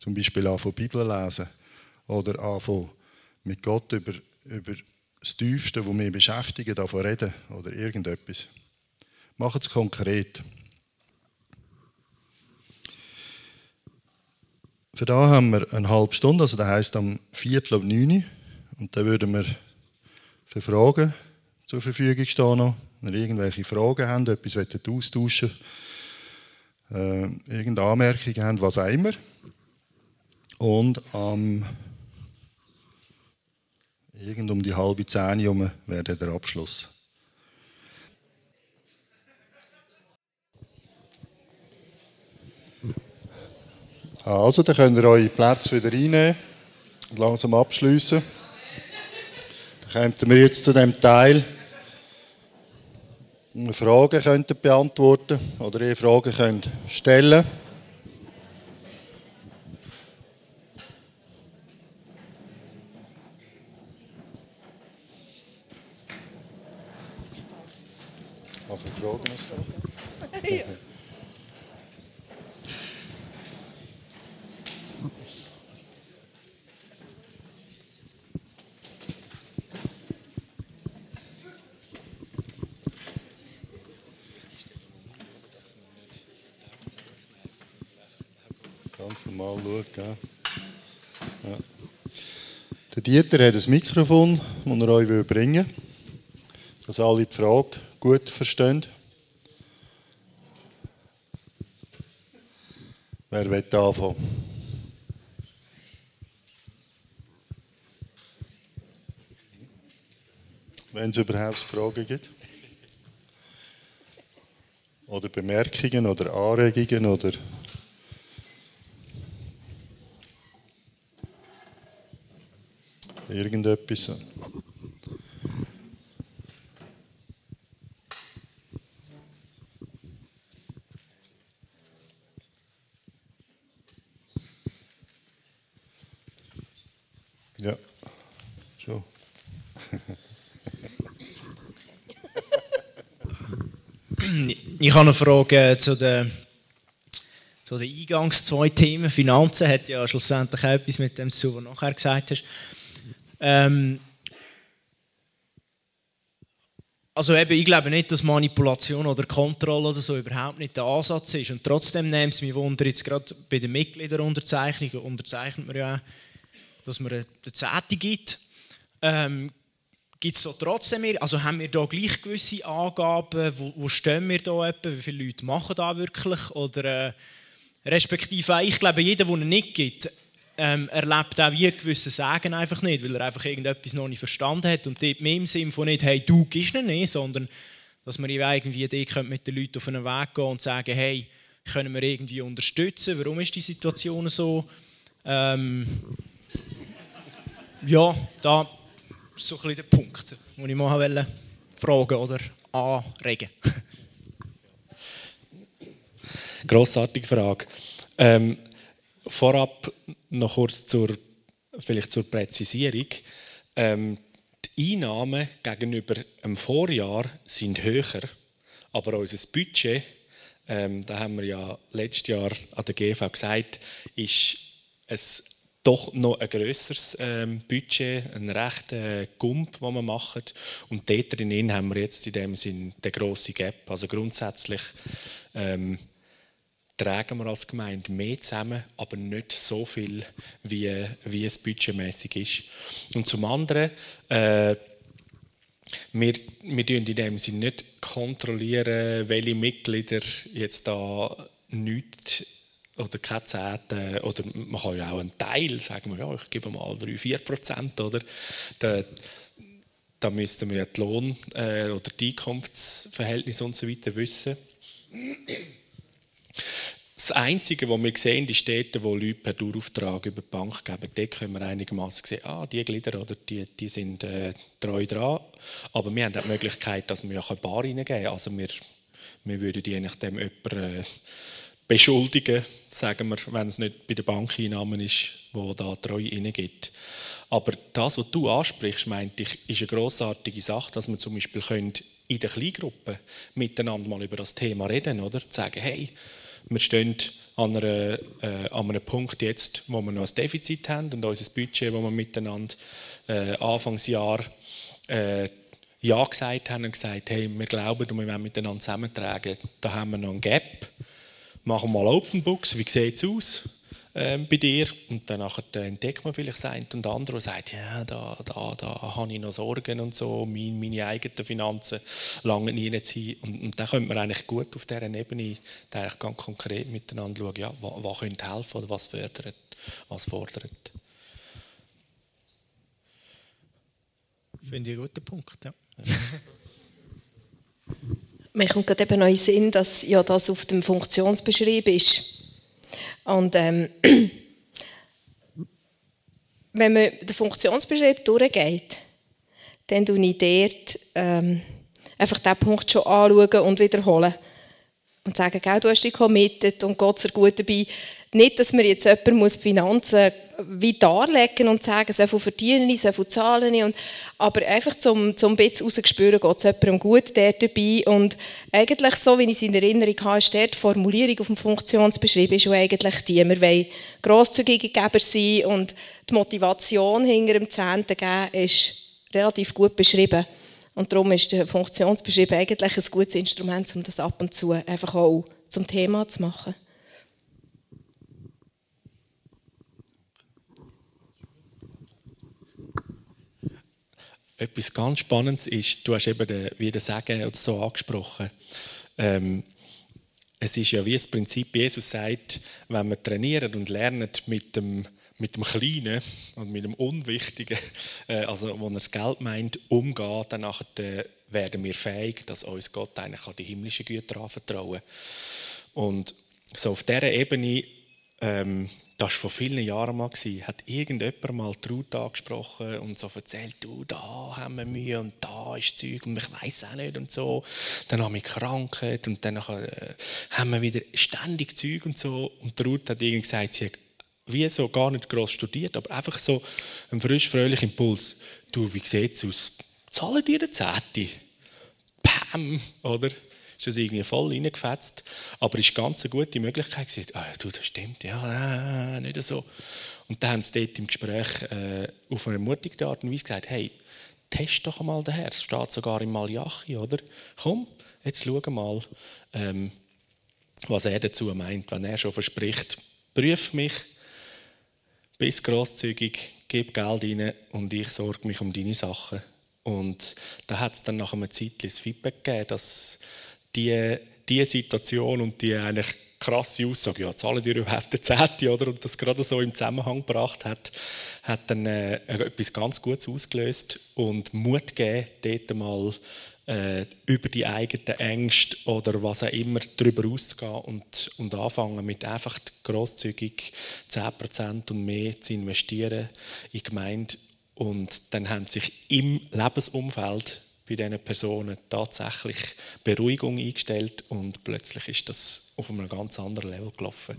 A: Zum Beispiel anfangen Bibel lesen oder anfangen mit Gott über, über das Tiefste, das mich beschäftigt, davon reden oder irgendetwas. Macht es konkret. Für da haben wir eine halbe Stunde, also das heisst am Viertel um neun. Und dann würden wir für Fragen zur Verfügung stehen noch. Wenn ihr irgendwelche Fragen habt, etwas austauschen äh, irgendeine Anmerkung habt, was auch immer. Und am irgend um die halbe Zehn herum wäre der Abschluss. Also, dann könnt ihr eure Plätze wieder reinnehmen und langsam abschließen. Dann kommen wir jetzt zu dem Teil, Fragen könnt beantworten oder ihr Fragen könnt stellen. Was für Fragen hast du? Ja. Normal schauen. Ja. Der Dieter hat ein Mikrofon, das er euch bringen will, dass alle die Frage gut verstehen. Wer will anfangen? Wenn es überhaupt Fragen gibt. Oder Bemerkungen oder Anregungen oder irgendetwas. Ja, schon.
B: ich habe eine Frage zu den, zu den Eingangs zwei Themen. Finanzen hat ja schlussendlich auch etwas mit dem zu, was du nachher gesagt hast. Ähm, also eben, ich glaube nicht, dass Manipulation oder Kontrolle oder so überhaupt nicht der Ansatz ist. Und trotzdem nimmt es mich Wunder, jetzt gerade bei den Mitgliederunterzeichnungen unterzeichnet man ja dass man eine Zehnte gibt. Ähm, Gibt es so trotzdem also haben wir da gleich gewisse Angaben, wo, wo stehen wir da etwa, wie viele Leute machen da wirklich oder äh, respektive ich glaube, jeder, der ihn nicht gibt, ähm, erlebt auch wie gewisse Sagen einfach nicht, weil er einfach irgendetwas noch nicht verstanden hat und dort mehr im Sinn von nicht, hey, du gibst ihn nicht, sondern dass man irgendwie die mit den Leuten auf einen Weg gehen und sagen, hey, können wir irgendwie unterstützen, warum ist die Situation so? Ähm, ja, da ist so ein bisschen der Punkt, den ich mal fragen oder anregen
C: Grossartige Frage. Ähm, vorab noch kurz zur, vielleicht zur Präzisierung. Ähm, die Einnahmen gegenüber dem Vorjahr sind höher, aber unser Budget, ähm, da haben wir ja letztes Jahr an der GV gesagt, ist ein doch noch ein grösseres ähm, Budget, ein rechter äh, Gump, den wir machen. Und dort drin haben wir jetzt in dem Sinn den grossen Gap. Also grundsätzlich ähm, tragen wir als Gemeinde mehr zusammen, aber nicht so viel, wie, wie es budgetmäßig ist. Und zum anderen, äh, wir, wir in dem Sinn nicht kontrollieren, welche Mitglieder jetzt da nichts oder keine Zehnte, oder man kann ja auch einen Teil, sagen wir, ja, ich gebe mal 3, 4 Prozent, oder? Da, da müssten wir ja die Lohn- äh, oder die Einkunftsverhältnisse und so weiter wissen. Das Einzige, was wir sehen, die Städte, wo Leute per Dauerauftrag über die Bank geben, dort können wir einigermaßen sehen, ah, die Glieder oder die, die sind äh, treu dran. Aber wir haben auch die Möglichkeit, dass wir eine Bar reingeben Also wir, wir würden je nachdem jemanden äh, beschuldigen, sagen wir, wenn es nicht bei der Bankeinnahmen ist, wo da treu reingibt. Aber das, was du ansprichst, meinte ich, ist eine grossartige Sache, dass wir zum Beispiel in der Kleingruppe miteinander mal über das Thema reden, oder? Sagen, hey, wir stehen an, einer, äh, an einem Punkt jetzt, wo wir noch ein Defizit haben und unser Budget, wo wir miteinander äh, Anfangsjahr äh, Ja gesagt haben und gesagt hey, wir glauben und wir wollen miteinander zusammentragen. Da haben wir noch ein Gap. Machen wir mal Open Books, wie sieht es aus? Ähm, bei dir und dann entdeckt man vielleicht das eine und andere, und sagt, ja, da, da, da habe ich noch Sorgen und so, meine, meine eigenen Finanzen lange nie sein. Und, und dann könnte man eigentlich gut auf dieser Ebene eigentlich ganz konkret miteinander schauen, ja, was, was könnte helfen oder was fördert, was fordert.
B: Finde ich einen guten Punkt, ja.
D: Mir kommt gerade eben noch in den Sinn, dass ja das auf dem Funktionsbeschrieb ist. Und ähm, wenn man den Funktionsbeschrieb durchgeht, dann tue ich dort ähm, einfach diesen Punkt schon anschauen und wiederholen. Und sagen, du hast dich committed und Gott ist gut dabei. Nicht, dass man jetzt jemand muss Finanzen wie darlegen und sagen, so viel verdiene ich, so viel zahle ich. Und, aber einfach zum, zum bisschen rausgespüren, geht es jemandem gut dort dabei. Und eigentlich so, wie ich es in Erinnerung habe, ist dort die Formulierung auf dem Funktionsbeschrieb ist eigentlich die, wir wollen grosszügige Geber sein und die Motivation hinter dem Zehnten geben ist relativ gut beschrieben. Und darum ist der Funktionsbeschrieb eigentlich ein gutes Instrument, um das ab und zu einfach auch zum Thema zu machen.
C: Etwas ganz Spannendes ist, du hast eben den, wie den Sagen oder so angesprochen. Ähm, es ist ja wie das Prinzip, Jesus sagt, wenn wir trainieren und lernen mit dem, mit dem Kleinen und mit dem Unwichtigen, äh, also wo er das Geld meint, umgehen, dann äh, werden wir fähig, dass uns Gott eigentlich die himmlischen Güter anvertrauen kann. Und so auf dieser Ebene ähm, das war vor vielen Jahren mal, hat irgendjemand mal die angesprochen und so erzählt, du, da haben wir Mühe und da ist Zeug und ich weiß auch nicht und so. Dann habe ich Krankheit und dann äh, haben wir wieder ständig Zeug und so. Und die hat irgendwie gesagt, sie hat wie so gar nicht groß studiert, aber einfach so ein frisch, fröhlicher Impuls. Du, wie sieht es aus? Zahlen dir eine Zehnte? Pam, oder? Ist das irgendwie voll reingefetzt. Aber es war ganz eine gute Möglichkeit. Gewesen. Ah, du, das stimmt, ja, äh, nicht so. Und dann haben sie dort im Gespräch äh, auf eine ermutigte Art und Weise gesagt, hey, test doch einmal den Herr. Es steht sogar im Malachi, oder? Komm, jetzt schau mal, ähm, was er dazu meint, wenn er schon verspricht, prüf mich, bist grosszügig, gib Geld rein und ich sorge mich um deine Sachen. Und da hat es dann nach einer Zeit das Feedback gegeben, dass die, die Situation und die eigentlich krasse Aussage, ja, zahlen die überhaupt eine Zehnte, oder? Und das gerade so im Zusammenhang gebracht hat, hat dann äh, etwas ganz Gutes ausgelöst und Mut gegeben, dort mal äh, über die eigenen Ängste oder was auch immer darüber auszugehen und, und anfangen mit einfach grosszügig 10% und mehr zu investieren in die Gemeinde. Und dann haben sich im Lebensumfeld bei diesen Personen tatsächlich Beruhigung eingestellt und plötzlich ist das auf einem ganz anderen Level gelaufen.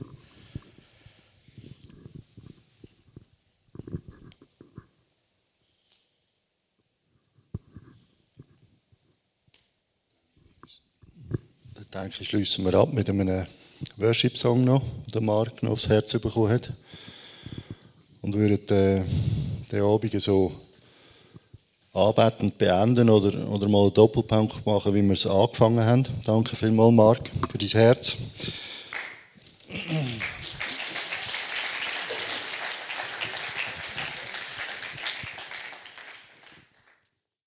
A: Dann denke ich, schließen wir ab mit einem Worship-Song noch, den Mark noch aufs Herz bekommen hat. und würden den, den Abend so anbetend beenden oder, oder mal einen Doppelpunkt machen, wie wir es angefangen haben. Danke vielmals, Marc, für dein Herz.